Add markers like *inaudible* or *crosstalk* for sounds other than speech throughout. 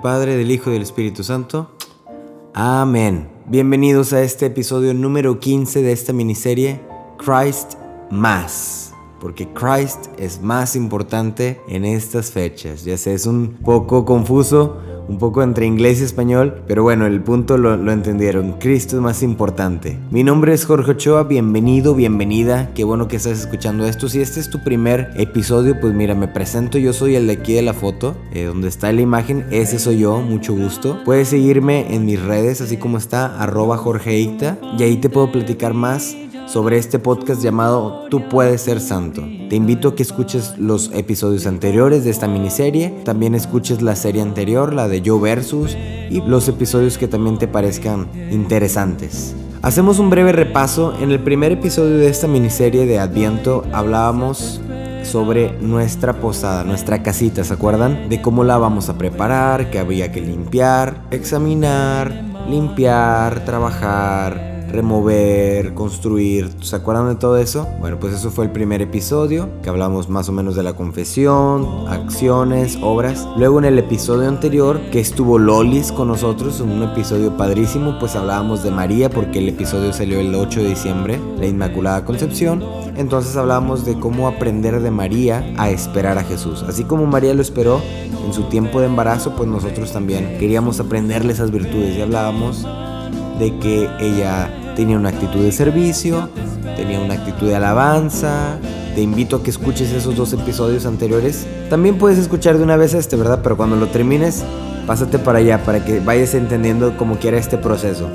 Padre, del Hijo y del Espíritu Santo. Amén. Bienvenidos a este episodio número 15 de esta miniserie Christ Más. Porque Christ es más importante en estas fechas. Ya sé, es un poco confuso, un poco entre inglés y español, pero bueno, el punto lo, entendieron. Cristo es más importante. Mi nombre es Jorge Ochoa, bienvenido, bienvenida. Qué bueno que estás escuchando esto. Si este es tu primer episodio, pues mira, me presento. Yo soy el de aquí de la foto, eh, donde está la imagen. Ese soy yo, mucho gusto. Puedes seguirme en mis redes, así como está, arroba Jorge y ahí te puedo platicar más sobre este podcast llamado Tú puedes ser santo. Te invito a que escuches los episodios anteriores de esta miniserie, también escuches la serie anterior, la de Yo Versus, y los episodios que también te parezcan interesantes. Hacemos un breve repaso. En el primer episodio de esta miniserie de Adviento hablábamos sobre nuestra posada, nuestra casita, ¿se acuerdan? De cómo la vamos a preparar, que había que limpiar, examinar, limpiar, trabajar, remover, construir. ¿Se acuerdan de todo eso? Bueno, pues eso fue el primer episodio, que hablamos más o menos de la confesión, acciones, obras. Luego en el episodio anterior, que estuvo Lolis con nosotros, en un episodio padrísimo, pues hablábamos de María, porque el episodio salió el 8 de diciembre, la Inmaculada Concepción. Entonces hablábamos de cómo aprender de María a esperar a Jesús. Así como María lo esperó en su tiempo de embarazo, pues nosotros también queríamos aprenderle esas virtudes y hablábamos de que ella tenía una actitud de servicio, tenía una actitud de alabanza. Te invito a que escuches esos dos episodios anteriores. También puedes escuchar de una vez este, ¿verdad? Pero cuando lo termines, pásate para allá para que vayas entendiendo cómo quiera este proceso.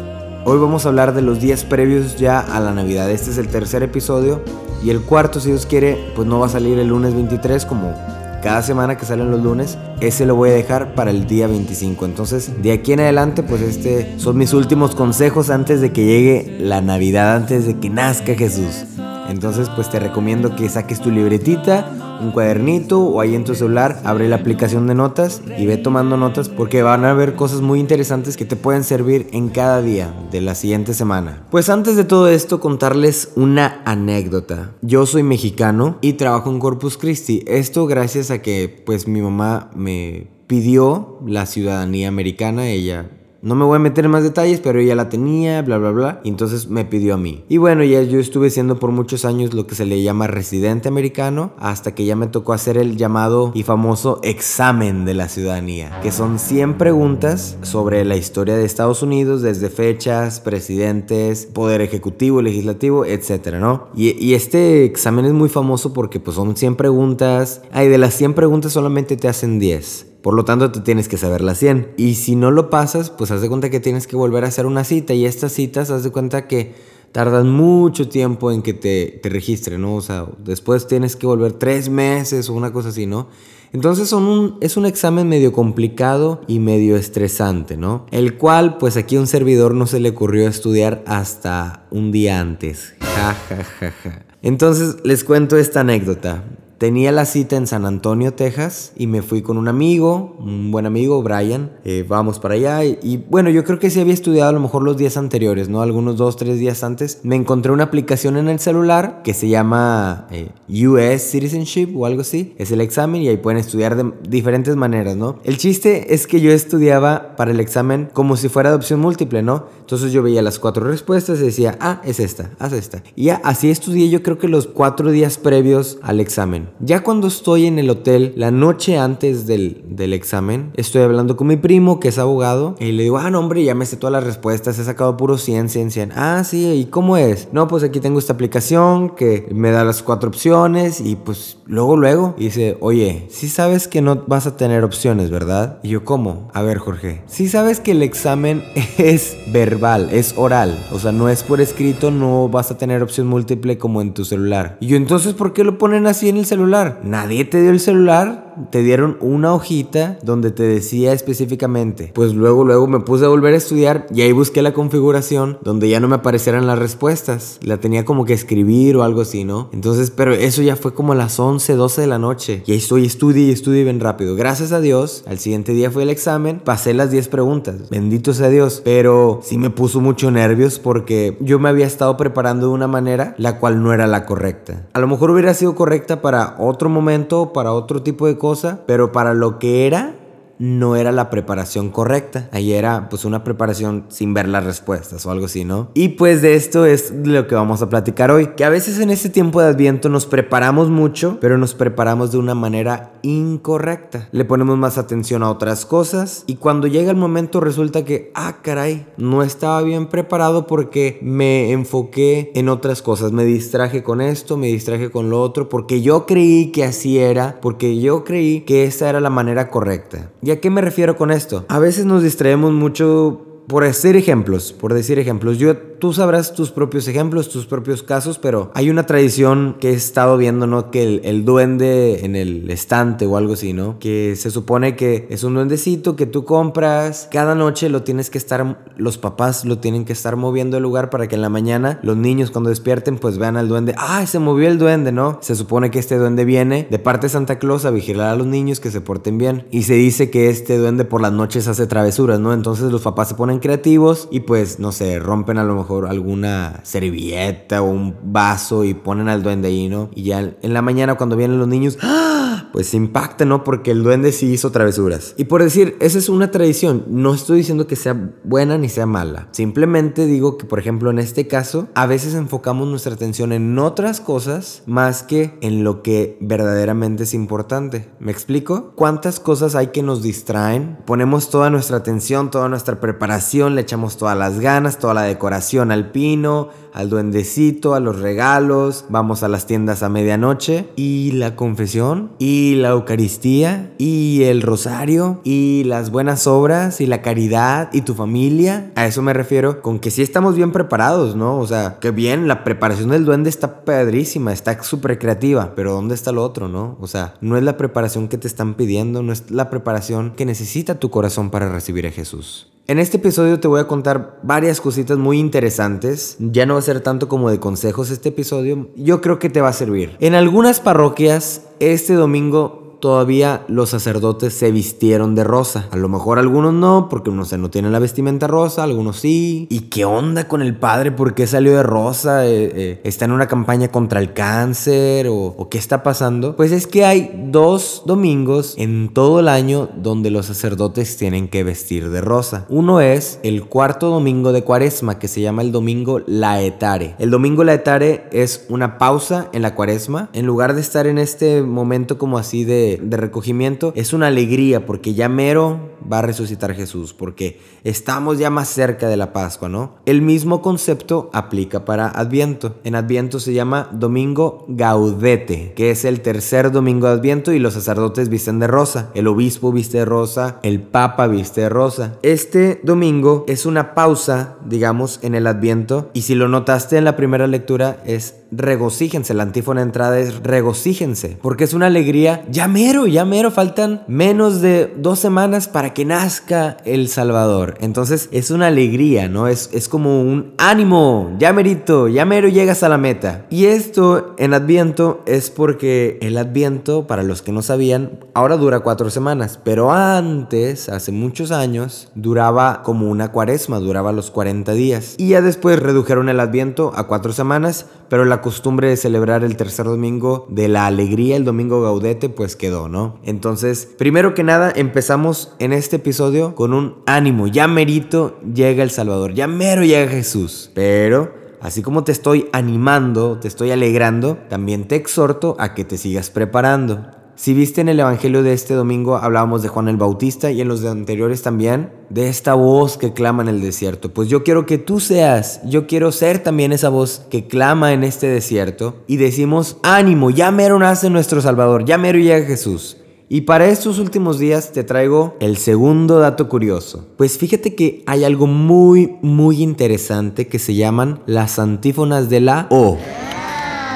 Hoy vamos a hablar de los días previos ya a la Navidad. Este es el tercer episodio y el cuarto, si Dios quiere, pues no va a salir el lunes 23 como cada semana que salen los lunes, ese lo voy a dejar para el día 25. Entonces, de aquí en adelante, pues este son mis últimos consejos antes de que llegue la Navidad, antes de que nazca Jesús. Entonces, pues te recomiendo que saques tu libretita, un cuadernito o ahí en tu celular, abre la aplicación de notas y ve tomando notas porque van a haber cosas muy interesantes que te pueden servir en cada día de la siguiente semana. Pues antes de todo esto, contarles una anécdota. Yo soy mexicano y trabajo en Corpus Christi. Esto gracias a que pues mi mamá me pidió la ciudadanía americana. Ella no me voy a meter en más detalles, pero ella la tenía, bla, bla, bla. Y entonces me pidió a mí. Y bueno, ya yo estuve siendo por muchos años lo que se le llama residente americano, hasta que ya me tocó hacer el llamado y famoso examen de la ciudadanía, que son 100 preguntas sobre la historia de Estados Unidos, desde fechas, presidentes, poder ejecutivo, legislativo, etcétera, ¿no? Y, y este examen es muy famoso porque pues son 100 preguntas. Ay, de las 100 preguntas solamente te hacen 10. Por lo tanto, tú tienes que saber las 100. Y si no lo pasas, pues haz de cuenta que tienes que volver a hacer una cita. Y estas citas, haz de cuenta que tardan mucho tiempo en que te, te registren, ¿no? O sea, después tienes que volver tres meses o una cosa así, ¿no? Entonces son un, es un examen medio complicado y medio estresante, ¿no? El cual, pues aquí a un servidor no se le ocurrió estudiar hasta un día antes. Ja, ja, ja, ja. Entonces les cuento esta anécdota. Tenía la cita en San Antonio, Texas, y me fui con un amigo, un buen amigo, Brian. Eh, vamos para allá. Y, bueno, yo creo que sí había estudiado a lo mejor los días anteriores, ¿no? Algunos dos, tres días antes. Me encontré una aplicación en el celular que se llama eh, US Citizenship o algo así. Es el examen y ahí pueden estudiar de diferentes maneras, ¿no? El chiste es que yo estudiaba para el examen como si fuera de opción múltiple, ¿no? Entonces yo veía las cuatro respuestas y decía, ah, es esta, haz esta. Y así estudié yo creo que los cuatro días previos al examen. Ya cuando estoy en el hotel, la noche antes del, del examen, estoy hablando con mi primo, que es abogado, y le digo, ah, no, hombre, ya me sé todas las respuestas, he sacado puro 100, 100, 100. Ah, sí, ¿y cómo es? No, pues aquí tengo esta aplicación que me da las cuatro opciones y pues luego, luego, dice, oye, sí sabes que no vas a tener opciones, ¿verdad? Y yo, ¿cómo? A ver, Jorge, sí sabes que el examen *laughs* es verbal, es oral, o sea, no es por escrito, no vas a tener opción múltiple como en tu celular. Y yo, entonces, ¿por qué lo ponen así en el celular? Celular. Nadie te dio el celular te dieron una hojita donde te decía específicamente. Pues luego, luego me puse a volver a estudiar y ahí busqué la configuración donde ya no me aparecieran las respuestas. La tenía como que escribir o algo así, ¿no? Entonces, pero eso ya fue como a las 11, 12 de la noche. Y ahí estoy, estudié y estudié bien rápido. Gracias a Dios, al siguiente día fue el examen, pasé las 10 preguntas. Bendito sea Dios. Pero sí me puso mucho nervios porque yo me había estado preparando de una manera la cual no era la correcta. A lo mejor hubiera sido correcta para otro momento, para otro tipo de cosas cosa, pero para lo que era, no era la preparación correcta. Ahí era pues una preparación sin ver las respuestas o algo así, ¿no? Y pues de esto es lo que vamos a platicar hoy. Que a veces en este tiempo de Adviento nos preparamos mucho, pero nos preparamos de una manera incorrecta. Le ponemos más atención a otras cosas y cuando llega el momento resulta que, ah, caray, no estaba bien preparado porque me enfoqué en otras cosas. Me distraje con esto, me distraje con lo otro, porque yo creí que así era, porque yo creí que esa era la manera correcta. ¿Y a qué me refiero con esto? A veces nos distraemos mucho por decir ejemplos, por decir ejemplos, yo, tú sabrás tus propios ejemplos, tus propios casos, pero hay una tradición que he estado viendo, ¿no? Que el, duende en el estante o algo así, ¿no? Que se supone que es un duendecito que tú compras, cada noche lo tienes que estar, los papás lo tienen que estar moviendo el lugar para que en la mañana los niños cuando despierten pues vean al duende, ¡ay, se movió el duende, ¿no? Se supone que este duende viene de parte de Santa Claus a vigilar a los niños que se porten bien. Y se dice que este duende por las noches hace travesuras, ¿no? Entonces los papás se ponen creativos y pues no sé, rompen a lo mejor alguna servilleta o un vaso y ponen al duende ahí, ¿no? Y ya en la mañana cuando vienen los niños, ¡ah! Pues impacta, ¿no? Porque el duende sí hizo travesuras. Y por decir, esa es una tradición, no estoy diciendo que sea buena ni sea mala. Simplemente digo que, por ejemplo, en este caso, a veces enfocamos nuestra atención en otras cosas más que en lo que verdaderamente es importante. ¿Me explico? ¿Cuántas cosas hay que nos distraen? Ponemos toda nuestra atención, toda nuestra preparación le echamos todas las ganas, toda la decoración al pino, al duendecito, a los regalos, vamos a las tiendas a medianoche y la confesión y la Eucaristía y el rosario y las buenas obras y la caridad y tu familia. A eso me refiero con que sí estamos bien preparados, ¿no? O sea, que bien, la preparación del duende está padrísima, está súper creativa, pero ¿dónde está lo otro, no? O sea, no es la preparación que te están pidiendo, no es la preparación que necesita tu corazón para recibir a Jesús. En este episodio te voy a contar varias cositas muy interesantes. Ya no va a ser tanto como de consejos este episodio. Yo creo que te va a servir. En algunas parroquias, este domingo todavía los sacerdotes se vistieron de rosa. A lo mejor algunos no, porque no no tienen la vestimenta rosa, algunos sí. ¿Y qué onda con el padre? ¿Por qué salió de rosa? Eh, eh, ¿Está en una campaña contra el cáncer? ¿O, ¿O qué está pasando? Pues es que hay dos domingos en todo el año donde los sacerdotes tienen que vestir de rosa. Uno es el cuarto domingo de cuaresma, que se llama el domingo laetare. El domingo laetare es una pausa en la cuaresma. En lugar de estar en este momento como así de de, recogimiento es una alegría porque ya mero va a resucitar Jesús, porque estamos ya más cerca de la Pascua, ¿no? El mismo concepto aplica para Adviento. En Adviento se llama Domingo Gaudete, que es el tercer domingo de Adviento y los sacerdotes visten de rosa, el obispo viste de rosa, el papa viste de rosa. Este domingo es una pausa, digamos, en el Adviento y si lo notaste en la primera lectura es regocíjense, la antífona entrada es regocíjense, porque es una alegría ya mero, ya mero, faltan menos de dos semanas para que nazca el Salvador. Entonces es una alegría, ¿no? Es, es como un ánimo, ya merito, ya mero llegas a la meta. Y esto en Adviento es porque el Adviento, para los que no sabían, ahora dura cuatro semanas, pero antes, hace muchos años, duraba como una cuaresma, duraba los 40 días. Y ya después redujeron el Adviento a cuatro semanas, pero la costumbre de celebrar el tercer domingo de la alegría, el domingo gaudete, pues quedó, ¿no? Entonces, primero que nada, empezamos en este episodio con un ánimo. Ya merito llega el Salvador, ya mero llega Jesús. Pero, así como te estoy animando, te estoy alegrando, también te exhorto a que te sigas preparando. Si viste en el Evangelio de este domingo, hablábamos de Juan el Bautista y en los anteriores también, de esta voz que clama en el desierto. Pues yo quiero que tú seas, yo quiero ser también esa voz que clama en este desierto y decimos, ánimo, ya mero nace nuestro Salvador, ya mero llega Jesús. Y para estos últimos días te traigo el segundo dato curioso. Pues fíjate que hay algo muy, muy interesante que se llaman las antífonas de la O.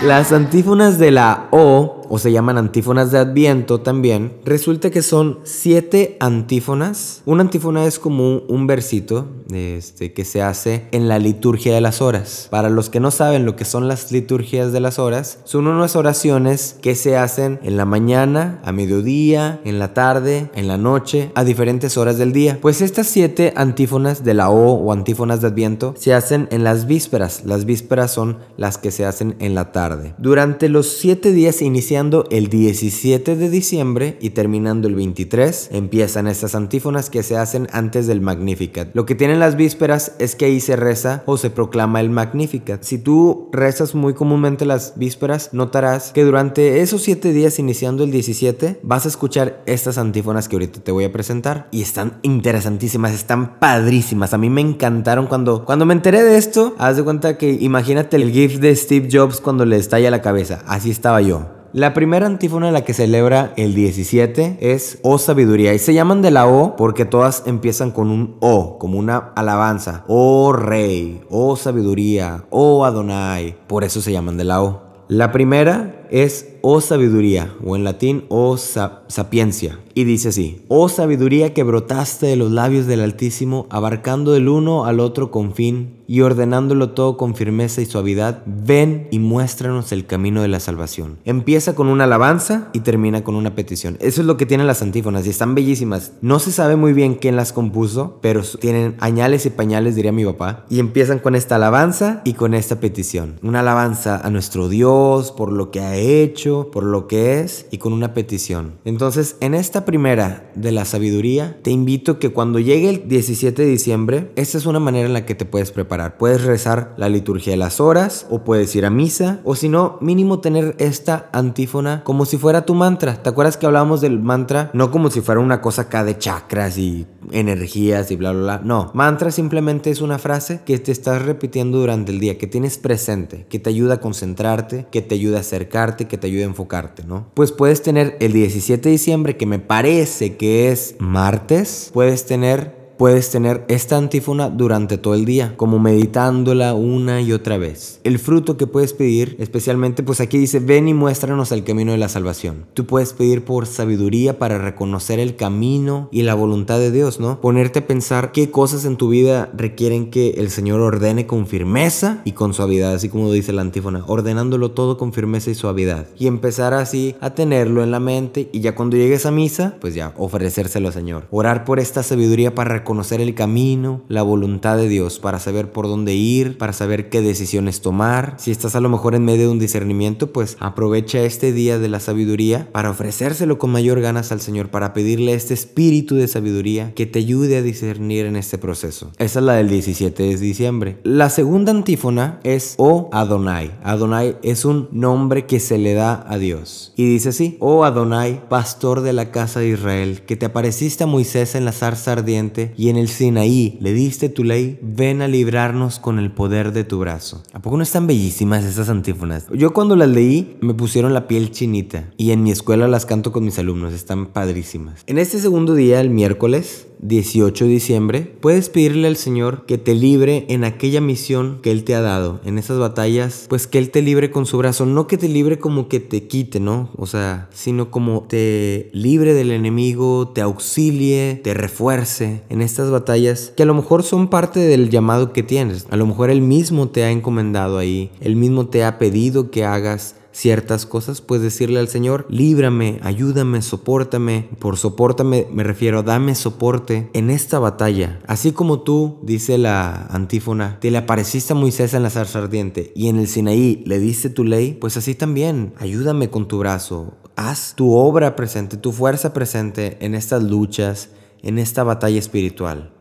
Las antífonas de la O o se llaman antífonas de Adviento también, resulta que son siete antífonas. Una antífona es como un, versito este, que se hace en la liturgia de las horas. Para los que no saben lo que son las liturgias de las horas, son unas oraciones que se hacen en la mañana, a mediodía, en la tarde, en la noche, a diferentes horas del día. Pues estas siete antífonas de la O o antífonas de Adviento se hacen en las vísperas. Las vísperas son las que se hacen en la tarde. Durante los siete días iniciales iniciando el 17 de diciembre y terminando el 23, empiezan estas antífonas que se hacen antes del Magnificat. Lo que tienen las vísperas es que ahí se reza o se proclama el Magnificat. Si tú rezas muy comúnmente las vísperas, notarás que durante esos 7 días iniciando el 17 vas a escuchar estas antífonas que ahorita te voy a presentar y están interesantísimas, están padrísimas. A mí me encantaron cuando, cuando me enteré de esto. Haz de cuenta que imagínate el GIF de Steve Jobs cuando le estalla la cabeza. Así estaba yo. La primera antífona la que celebra el 17 es O Sabiduría y se llaman de la O porque todas empiezan con un O, como una alabanza. Oh Rey, Oh Sabiduría, Oh Adonai. Por eso se llaman de la O. La primera es oh sabiduría, o en latín, oh sapiencia. Y dice así, oh sabiduría que brotaste de los labios del Altísimo, abarcando el uno al otro con fin y ordenándolo todo con firmeza y suavidad, ven y muéstranos el camino de la salvación. Empieza con una alabanza y termina con una petición. Eso es lo que tienen las antífonas y están bellísimas. No se sabe muy bien quién las compuso, pero tienen añales y pañales, diría mi papá. Y empiezan con esta alabanza y con esta petición. Una alabanza a nuestro Dios por lo que ha hecho por lo que es y con una petición. Entonces, en esta primera de la sabiduría, te invito que cuando llegue el 17 de diciembre, esta es una manera en la que te puedes preparar. Puedes rezar la liturgia de las horas o puedes ir a misa o si no, mínimo tener esta antífona como si fuera tu mantra. ¿Te acuerdas que hablábamos del mantra? No como si fuera una cosa acá de chakras y energías y bla, bla, bla. No, mantra simplemente es una frase que te estás repitiendo durante el día, que tienes presente, que te ayuda a concentrarte, que te ayuda a acercarte, que te ayuda a enfocarte, ¿no? Pues puedes tener el 17 de diciembre, que me parece que es martes, puedes tener puedes tener esta antífona durante todo el día, como meditándola una y otra vez. El fruto que puedes pedir, especialmente, pues aquí dice, ven y muéstranos el camino de la salvación. Tú puedes pedir por sabiduría para reconocer el camino y la voluntad de Dios, ¿no? Ponerte a pensar qué cosas en tu vida requieren que el Señor ordene con firmeza y con suavidad, así como dice la antífona, ordenándolo todo con firmeza y suavidad. Y empezar así a tenerlo en la mente y ya cuando llegues a misa, pues ya ofrecérselo al Señor. Orar por esta sabiduría para reconocer conocer el camino, la voluntad de Dios, para saber por dónde ir, para saber qué decisiones tomar. Si estás a lo mejor en medio de un discernimiento, pues aprovecha este día de la sabiduría para ofrecérselo con mayor ganas al Señor, para pedirle este espíritu de sabiduría que te ayude a discernir en este proceso. Esa es la del 17 de diciembre. La segunda antífona es O Adonai. Adonai es un nombre que se le da a Dios. Y dice así, Oh Adonai, pastor de la casa de Israel, que te apareciste a Moisés en la zarza ardiente y en el Sinaí le diste tu ley, ven a librarnos con el poder de tu brazo. ¿A poco no están bellísimas esas antífonas? Yo cuando las leí me pusieron la piel chinita y en mi escuela las canto con mis alumnos, están padrísimas. En este segundo día, el miércoles, 18 de diciembre, puedes pedirle al Señor que te libre en aquella misión que Él te ha dado, en esas batallas, pues que Él te libre con su brazo, no que te libre como que te quite, ¿no? O sea, sino como te libre del enemigo, te auxilie, te refuerce en estas batallas que a lo mejor son parte del llamado que tienes. A lo mejor Él mismo te ha encomendado ahí, Él mismo te ha pedido que hagas ciertas cosas, pues decirle al Señor, líbrame, ayúdame, sopórtame. Por sopórtame me refiero, dame soporte en esta batalla. Así como tú, dice la antífona, te le apareciste a Moisés en la zarza ardiente y en el Sinaí le diste tu ley, pues así también, ayúdame con tu brazo. Haz tu obra presente, tu fuerza presente en estas luchas, en esta batalla espiritual.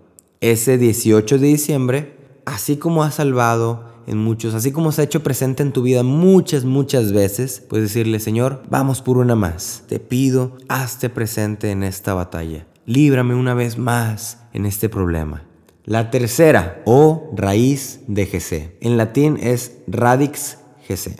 Ese 18 de diciembre, así como has salvado, en muchos, así como se ha hecho presente en tu vida muchas, muchas veces, puedes decirle, Señor, vamos por una más. Te pido, hazte presente en esta batalla. Líbrame una vez más en este problema. La tercera, o raíz de GC. En latín es radix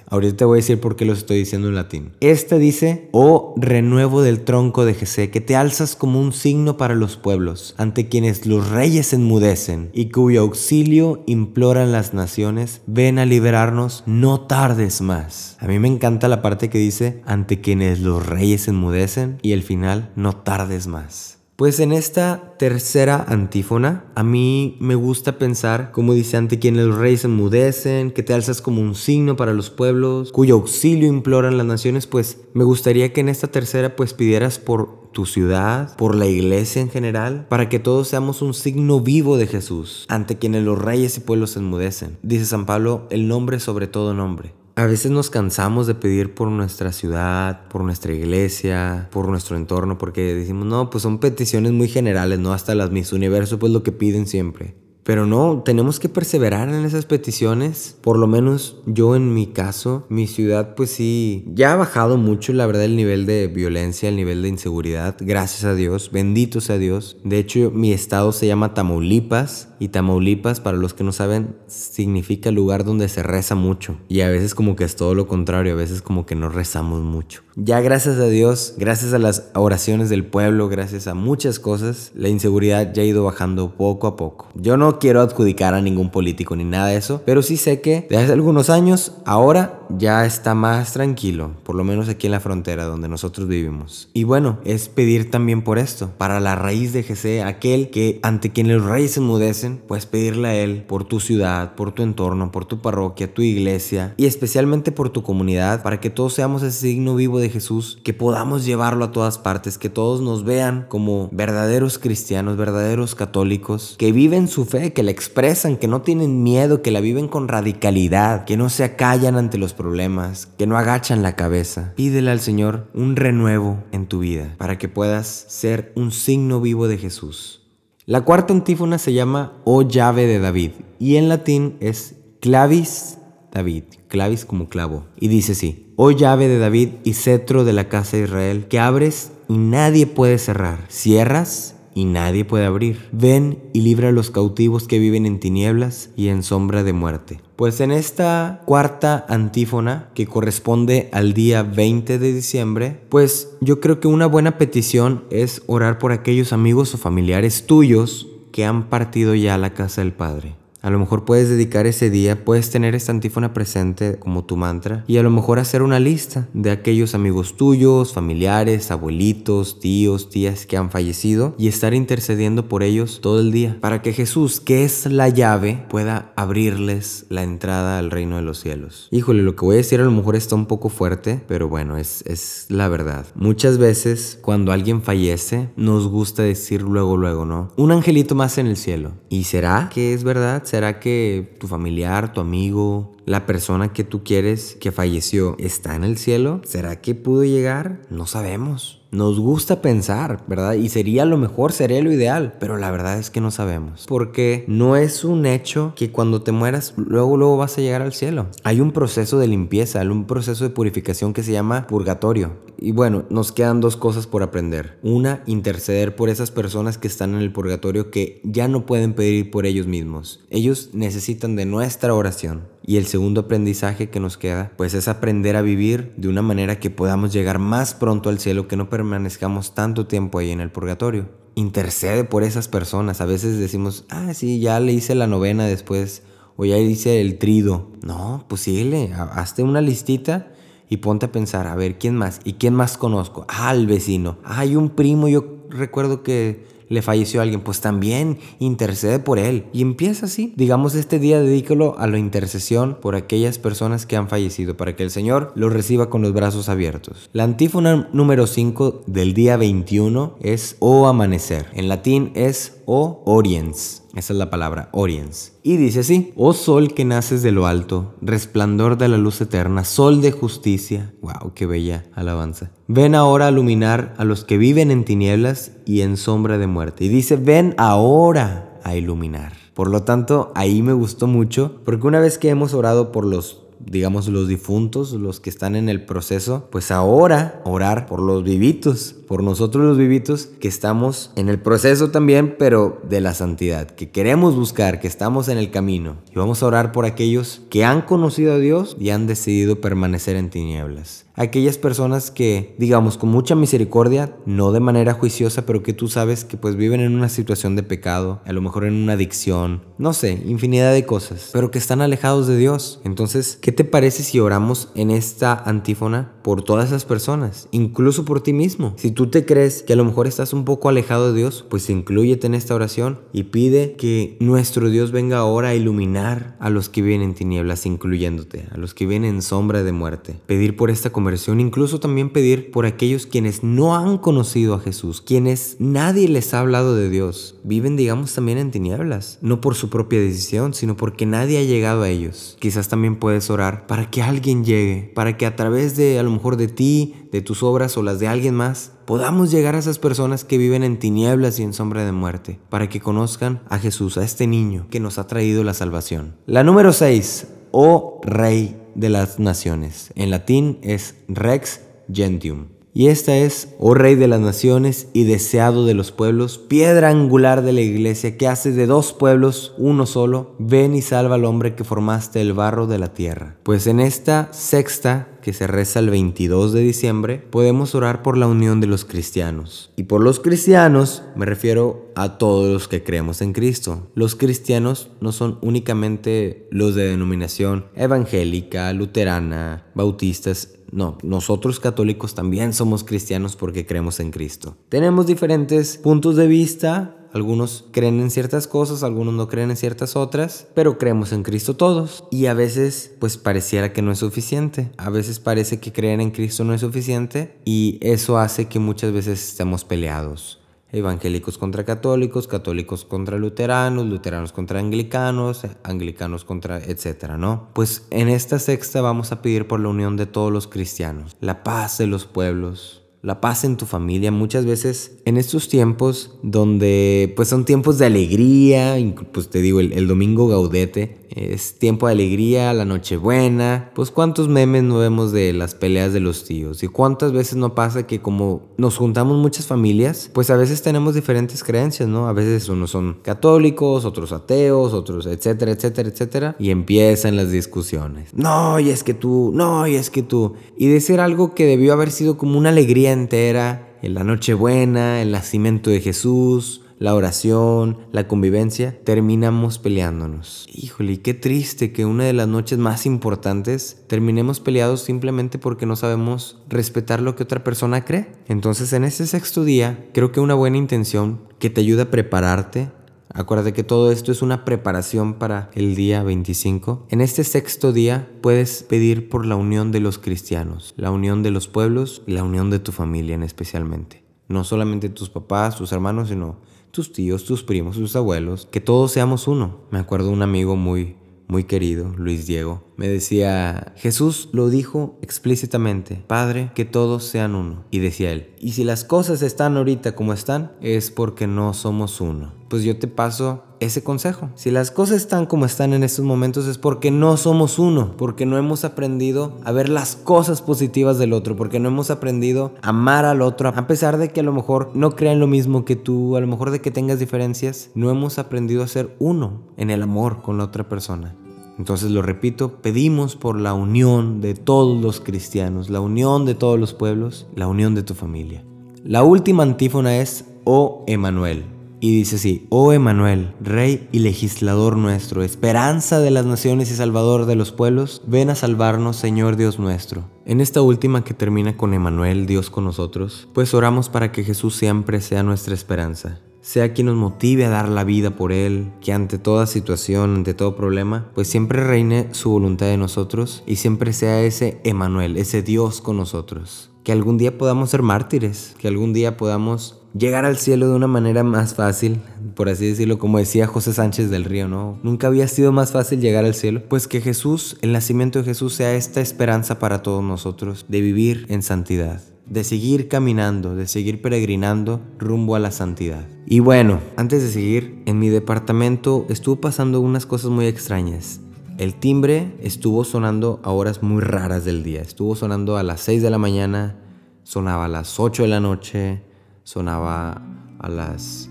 Ahorita te voy a decir por qué lo estoy diciendo en latín. Este dice, oh renuevo del tronco de Jesé, que te alzas como un signo para los pueblos, ante quienes los reyes enmudecen y cuyo auxilio imploran las naciones, ven a liberarnos, no tardes más. A mí me encanta la parte que dice, ante quienes los reyes enmudecen y el final, no tardes más. Pues en esta tercera antífona, a mí me gusta pensar, como dice, ante quienes los reyes enmudecen, que te alzas como un signo para los pueblos, cuyo auxilio imploran las naciones, pues me gustaría que en esta tercera pues pidieras por tu ciudad, por la iglesia en general, para que todos seamos un signo vivo de Jesús, ante quienes los reyes y pueblos enmudecen. Dice San Pablo, el nombre sobre todo nombre A veces nos cansamos de pedir por nuestra ciudad, por nuestra iglesia, por nuestro entorno, porque decimos, no, pues son peticiones muy generales, ¿no? Hasta las Miss Universo, pues lo que piden siempre. Pero no, tenemos que perseverar en esas peticiones. Por lo menos yo en mi caso, mi ciudad pues sí, ya ha bajado mucho la verdad el nivel de violencia, el nivel de inseguridad. Gracias a Dios, bendito sea Dios. De hecho, mi estado se llama Tamaulipas y Tamaulipas, para los que no saben, significa lugar donde se reza mucho. Y a veces como que es todo lo contrario, a veces como que no rezamos mucho. Ya gracias a Dios, gracias a las oraciones del pueblo, gracias a muchas cosas, la inseguridad ya ha ido bajando poco a poco. Yo no quiero adjudicar a ningún político ni nada de eso, pero sí sé que desde hace algunos años ahora ya está más tranquilo, por lo menos aquí en la frontera donde nosotros vivimos. Y bueno, es pedir también por esto, para la raíz de Jesús, aquel que ante quien los reyes se enmudecen, puedes pedirle a él por tu ciudad, por tu entorno, por tu parroquia, tu iglesia y especialmente por tu comunidad, para que todos seamos ese signo vivo de Jesús, que podamos llevarlo a todas partes, que todos nos vean como verdaderos cristianos, verdaderos católicos, que viven su fe que la expresan, que no tienen miedo, que la viven con radicalidad, que no se acallan ante los problemas, que no agachan la cabeza. Pídele al Señor un renuevo en tu vida para que puedas ser un signo vivo de Jesús. La cuarta antífona se llama O llave de David y en latín es clavis David, clavis como clavo. Y dice así, Oh llave de David y cetro de la casa de Israel, que abres y nadie puede cerrar, cierras y nadie puede abrir. Ven y libra a los cautivos que viven en tinieblas y en sombra de muerte. Pues en esta cuarta antífona, que corresponde al día 20 de diciembre, pues yo creo que una buena petición es orar por aquellos amigos o familiares tuyos que han partido ya a la casa del Padre. A lo mejor puedes dedicar ese día, puedes tener esta antífona presente como tu mantra y a lo mejor hacer una lista de aquellos amigos tuyos, familiares, abuelitos, tíos, tías que han fallecido y estar intercediendo por ellos todo el día para que Jesús, que es la llave, pueda abrirles la entrada al reino de los cielos. Híjole, lo que voy a decir a lo mejor está un poco fuerte, pero bueno, es, es la verdad. Muchas veces cuando alguien fallece, nos gusta decir luego, luego, ¿no? Un angelito más en el cielo. ¿Y será que es verdad? ¿Será que tu familiar, tu amigo, la persona que tú quieres que falleció está en el cielo? ¿Será que pudo llegar? No sabemos. Nos gusta pensar, ¿verdad? Y sería lo mejor, sería lo ideal, pero la verdad es que no sabemos. Porque no es un hecho que cuando te mueras, luego, luego vas a llegar al cielo. Hay un proceso de limpieza, un proceso de purificación que se llama purgatorio. Y bueno, nos quedan dos cosas por aprender. Una, interceder por esas personas que están en el purgatorio que ya no pueden pedir por ellos mismos. Ellos necesitan de nuestra oración. Y el segundo aprendizaje que nos queda, pues es aprender a vivir de una manera que podamos llegar más pronto al cielo, que no permanezcamos tanto tiempo ahí en el purgatorio. Intercede por esas personas. A veces decimos, ah, sí, ya le hice la novena después, o ya hice el trido. No, pues síguele, hazte una listita y ponte a pensar, a ver, ¿quién más? ¿Y quién más conozco? Ah, el vecino. Hay un primo, yo recuerdo que le falleció alguien, pues también intercede por él. Y empieza así. Digamos, este día dedícalo a la intercesión por aquellas personas que han fallecido, para que el Señor los reciba con los brazos abiertos. La antífona número 5 del día 21 es O amanecer. En latín es O oriens. Esa es la palabra, oriens. Y dice así, oh sol que naces de lo alto, resplandor de la luz eterna, sol de justicia. Wow, qué bella alabanza. Ven ahora a iluminar a los que viven en tinieblas y en sombra de muerte. Y dice, ven ahora a iluminar. Por lo tanto, ahí me gustó mucho, porque una vez que hemos orado por los digamos, los difuntos, los que están en el proceso, pues ahora orar por los vivitos, por nosotros los vivitos que estamos en el proceso también, pero de la santidad, que queremos buscar, que estamos en el camino. Y vamos a orar por aquellos que han conocido a Dios y han decidido permanecer en tinieblas aquellas personas que, digamos, con mucha misericordia, no de manera juiciosa, pero que tú sabes que pues viven en una situación de pecado, a lo mejor en una adicción, no sé, infinidad de cosas, pero que están alejados de Dios. Entonces, ¿qué te parece si oramos en esta antífona por todas esas personas, incluso por ti mismo? Si tú te crees que a lo mejor estás un poco alejado de Dios, pues incluyete en esta oración y pide que nuestro Dios venga ahora a iluminar a los que viven en tinieblas, incluyéndote, a los que viven en sombra de muerte. Pedir por esta conversación conversión, incluso también pedir por aquellos quienes no han conocido a Jesús, quienes nadie les ha hablado de Dios, viven digamos también en tinieblas, no por su propia decisión, sino porque nadie ha llegado a ellos. Quizás también puedes orar para que alguien llegue, para que a través de a lo mejor de ti, de tus obras o las de alguien más, podamos llegar a esas personas que viven en tinieblas y en sombra de muerte, para que conozcan a Jesús, a este niño que nos ha traído la salvación. La número 6, oh Rey de las Naciones. En latín es Rex Gentium. Y esta es, oh Rey de las naciones y deseado de los pueblos, piedra angular de la iglesia que hace de dos pueblos uno solo, ven y salva al hombre que formaste el barro de la tierra. Pues en esta sexta que se reza el 22 de diciembre, podemos orar por la unión de los cristianos. Y por los cristianos me refiero a todos los que creemos en Cristo. Los cristianos no son únicamente los de denominación evangélica, luterana, bautistas, no, nosotros católicos también somos cristianos porque creemos en Cristo. Tenemos diferentes puntos de vista, algunos creen en ciertas cosas, algunos no creen en ciertas otras, pero creemos en Cristo todos. Y a veces pues pareciera que no es suficiente. A veces parece que creer en Cristo no es suficiente y eso hace que muchas veces estemos peleados evangélicos contra católicos, católicos contra luteranos, luteranos contra anglicanos, anglicanos contra etcétera, ¿no? Pues en esta sexta vamos a pedir por la unión de todos los cristianos, la paz de los pueblos, la paz en tu familia. Muchas veces en estos tiempos donde pues son tiempos de alegría, pues te digo, el, domingo gaudete, es tiempo de alegría, la nochebuena, pues cuántos memes no vemos de las peleas de los tíos y cuántas veces no pasa que como nos juntamos muchas familias, pues a veces tenemos diferentes creencias, ¿no? A veces unos son católicos, otros ateos, otros etcétera, etcétera, etcétera, y empiezan las discusiones. No, y es que tú, no, y es que tú. Y decir algo que debió haber sido como una alegría entera, en la Nochebuena, el nacimiento de Jesús, la oración, la convivencia, terminamos peleándonos. Híjole, qué triste que una de las noches más importantes terminemos peleados simplemente porque no sabemos respetar lo que otra persona cree. Entonces en ese sexto día, creo que una buena intención que te ayuda a prepararte, Acuérdate que todo esto es una preparación para el día 25. En este sexto día puedes pedir por la unión de los cristianos, la unión de los pueblos y la unión de tu familia en especialmente. No solamente tus papás, tus hermanos, sino tus tíos, tus primos, tus abuelos, que todos seamos uno. Me acuerdo un amigo muy muy querido, Luis Diego, me decía, Jesús lo dijo explícitamente, Padre, que todos sean uno. Y decía él, y si las cosas están ahorita como están, es porque no somos uno. Pues yo te paso ese consejo. Si las cosas están como están en estos momentos es porque no somos uno, porque no hemos aprendido a ver las cosas positivas del otro, porque no hemos aprendido a amar al otro, a pesar de que a lo mejor no crean lo mismo que tú, a lo mejor de que tengas diferencias, no hemos aprendido a ser uno en el amor con la otra persona. Entonces lo repito, pedimos por la unión de todos los cristianos, la unión de todos los pueblos, la unión de tu familia. La última antífona es, oh Emanuel. Y dice así, oh Emanuel, Rey y legislador nuestro, esperanza de las naciones y salvador de los pueblos, ven a salvarnos, Señor Dios nuestro. En esta última que termina con Emanuel, Dios con nosotros, pues oramos para que Jesús siempre sea nuestra esperanza sea quien nos motive a dar la vida por Él, que ante toda situación, ante todo problema, pues siempre reine su voluntad de nosotros y siempre sea ese Emanuel, ese Dios con nosotros. Que algún día podamos ser mártires, que algún día podamos llegar al cielo de una manera más fácil, por así decirlo, como decía José Sánchez del Río, ¿no? Nunca había sido más fácil llegar al cielo. Pues que Jesús, el nacimiento de Jesús, sea esta esperanza para todos nosotros de vivir en santidad de seguir caminando, de seguir peregrinando rumbo a la santidad. Y bueno, antes de seguir, en mi departamento estuvo pasando unas cosas muy extrañas. El timbre estuvo sonando a horas muy raras del día. Estuvo sonando a las 6 de la mañana, sonaba a las 8 de la noche, sonaba a las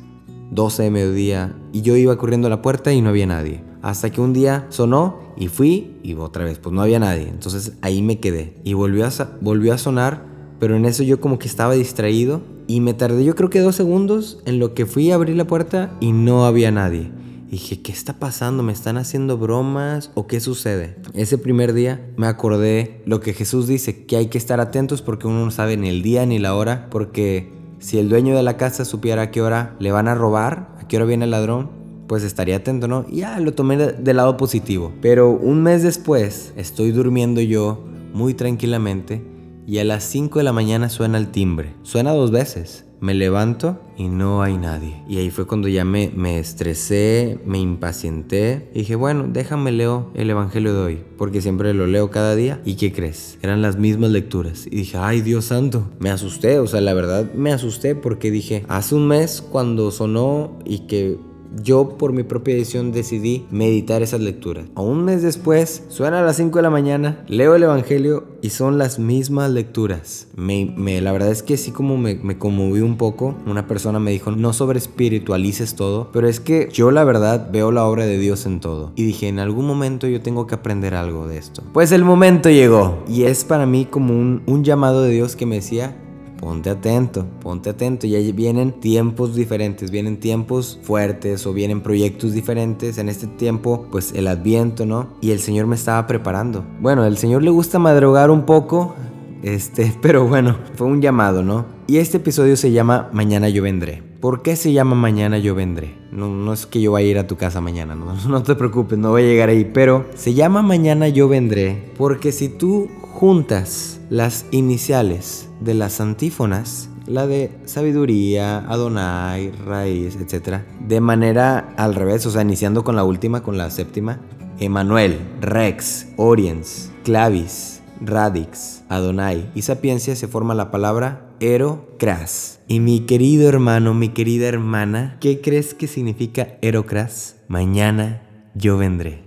12 de mediodía y yo iba corriendo a la puerta y no había nadie. Hasta que un día sonó y fui y otra vez, pues no había nadie. Entonces ahí me quedé y volvió a, volvió a sonar pero en eso yo como que estaba distraído y me tardé yo creo que dos segundos en lo que fui a abrir la puerta y no había nadie. Y dije, ¿qué está pasando? ¿Me están haciendo bromas o qué sucede? Ese primer día me acordé lo que Jesús dice, que hay que estar atentos porque uno no sabe ni el día ni la hora, porque si el dueño de la casa supiera a qué hora le van a robar, a qué hora viene el ladrón, pues estaría atento, ¿no? Y ya lo tomé del lado positivo. Pero un mes después estoy durmiendo yo muy tranquilamente y a las 5 de la mañana suena el timbre. Suena dos veces. Me levanto y no hay nadie. Y ahí fue cuando ya me, me estresé, me impacienté. Y dije, bueno, déjame leo el Evangelio de hoy, porque siempre lo leo cada día. ¿Y qué crees? Eran las mismas lecturas. Y dije, ay Dios santo, me asusté. O sea, la verdad me asusté porque dije, hace un mes cuando sonó y que yo por mi propia decisión decidí meditar esas lecturas. A un mes después, suena a las 5 de la mañana, leo el Evangelio y son las mismas lecturas. Me, la verdad es que sí como me, me conmoví un poco. Una persona me dijo, no sobre espiritualices todo, pero es que yo la verdad veo la obra de Dios en todo. Y dije, en algún momento yo tengo que aprender algo de esto. Pues el momento llegó y es para mí como un, un llamado de Dios que me decía, ponte atento, ponte atento. Ya vienen tiempos diferentes, vienen tiempos fuertes o vienen proyectos diferentes. En este tiempo, pues el adviento, ¿no? Y el Señor me estaba preparando. Bueno, el Señor le gusta madrugar un poco, este, *laughs* pero bueno, fue un llamado, ¿no? Y este episodio se llama Mañana yo vendré. ¿Por qué se llama Mañana yo vendré? No, no es que yo vaya a ir a tu casa mañana, no, *laughs* no te preocupes, no voy a llegar ahí, pero se llama Mañana yo vendré porque si tú juntas las iniciales de las antífonas, la de sabiduría, Adonai, raíz, etc. De manera al revés, o sea, iniciando con la última, con la séptima. Emanuel, Rex, Oriens, Clavis, Radix, Adonai y Sapiencia se forma la palabra Erocras. Y mi querido hermano, mi querida hermana, ¿qué crees que significa Erocras? Mañana yo vendré.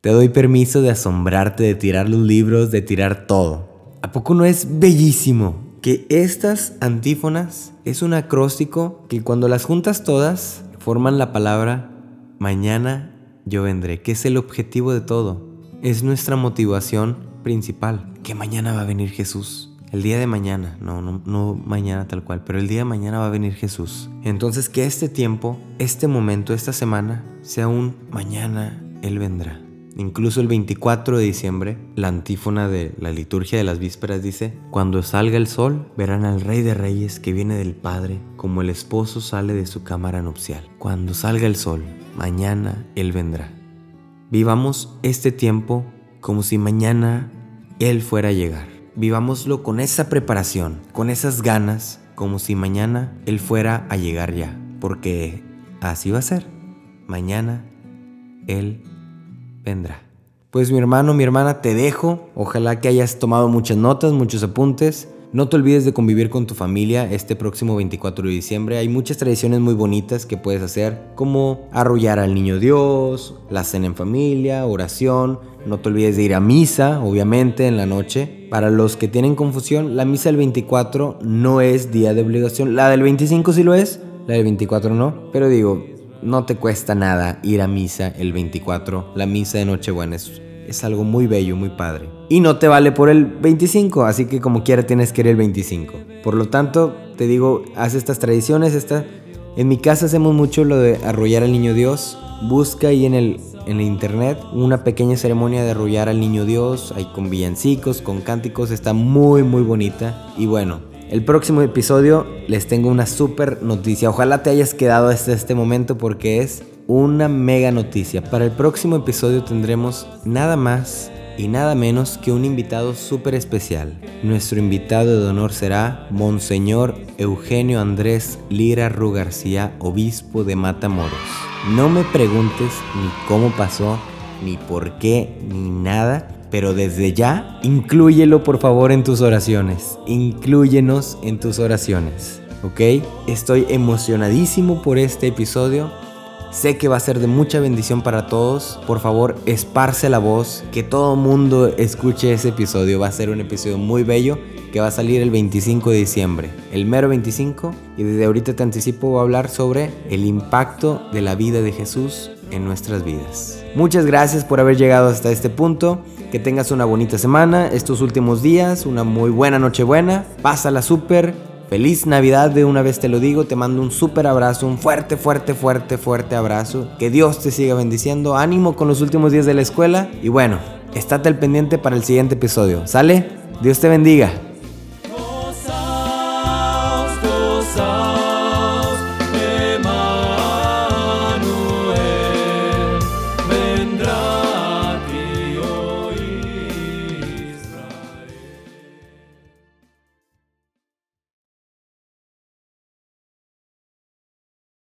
Te doy permiso de asombrarte, de tirar los libros, de tirar todo. ¿A poco no es bellísimo que estas antífonas es un acróstico que cuando las juntas todas forman la palabra mañana yo vendré, que es el objetivo de todo? Es nuestra motivación principal, que mañana va a venir Jesús. El día de mañana, no, no, no mañana tal cual, pero el día de mañana va a venir Jesús. Entonces que este tiempo, este momento, esta semana, sea un mañana Él vendrá. Incluso el 24 de diciembre, la antífona de la liturgia de las vísperas dice, Cuando salga el sol, verán al Rey de Reyes que viene del Padre, como el esposo sale de su cámara nupcial. Cuando salga el sol, mañana Él vendrá. Vivamos este tiempo como si mañana Él fuera a llegar. Vivámoslo con esa preparación, con esas ganas, como si mañana Él fuera a llegar ya. Porque así va a ser. Mañana Él vendrá. Pues mi hermano, mi hermana, te dejo. Ojalá que hayas tomado muchas notas, muchos apuntes. No te olvides de convivir con tu familia este próximo 24 de diciembre. Hay muchas tradiciones muy bonitas que puedes hacer, como arrullar al niño Dios, la cena en familia, oración. No te olvides de ir a misa, obviamente, en la noche. Para los que tienen confusión, la misa del 24 no es día de obligación. La del 25 sí lo es, la del 24 no. Pero digo, no te cuesta nada ir a misa el 24. La misa de Nochebuena es, es algo muy bello, muy padre. Y no te vale por el 25, así que como quiera tienes que ir el 25. Por lo tanto, te digo, haz estas tradiciones. Esta... En mi casa hacemos mucho lo de arrollar al niño Dios. Busca ahí en el, en internet una pequeña ceremonia de arrollar al niño Dios. Hay con villancicos, con cánticos. Está muy, muy bonita. Y bueno, el próximo episodio les tengo una super noticia. Ojalá te hayas quedado hasta este momento porque es una mega noticia. Para el próximo episodio tendremos nada más y nada menos que un invitado súper especial. Nuestro invitado de honor será Monseñor Eugenio Andrés Lira Ru García, obispo de Matamoros. No me preguntes ni cómo pasó, ni por qué, ni nada pero desde ya, inclúyelo por favor en tus oraciones. Inclúyenos en tus oraciones. ¿Ok? Estoy emocionadísimo por este episodio. Sé que va a ser de mucha bendición para todos. Por favor, esparce la voz. Que todo mundo escuche ese episodio. Va a ser un episodio muy bello que va a salir el 25 de diciembre. El mero 25. Y desde ahorita te anticipo voy a hablar sobre el impacto de la vida de Jesús en nuestras vidas. Muchas gracias por haber llegado hasta este punto. Que tengas una bonita semana, estos últimos días, una muy buena Nochebuena. Pásala súper. Feliz Navidad de una vez te lo digo, te mando un súper abrazo, un fuerte, fuerte, fuerte, fuerte abrazo. Que Dios te siga bendiciendo, ánimo con los últimos días de la escuela y bueno, estate al pendiente para el siguiente episodio. ¿Sale? Dios te bendiga.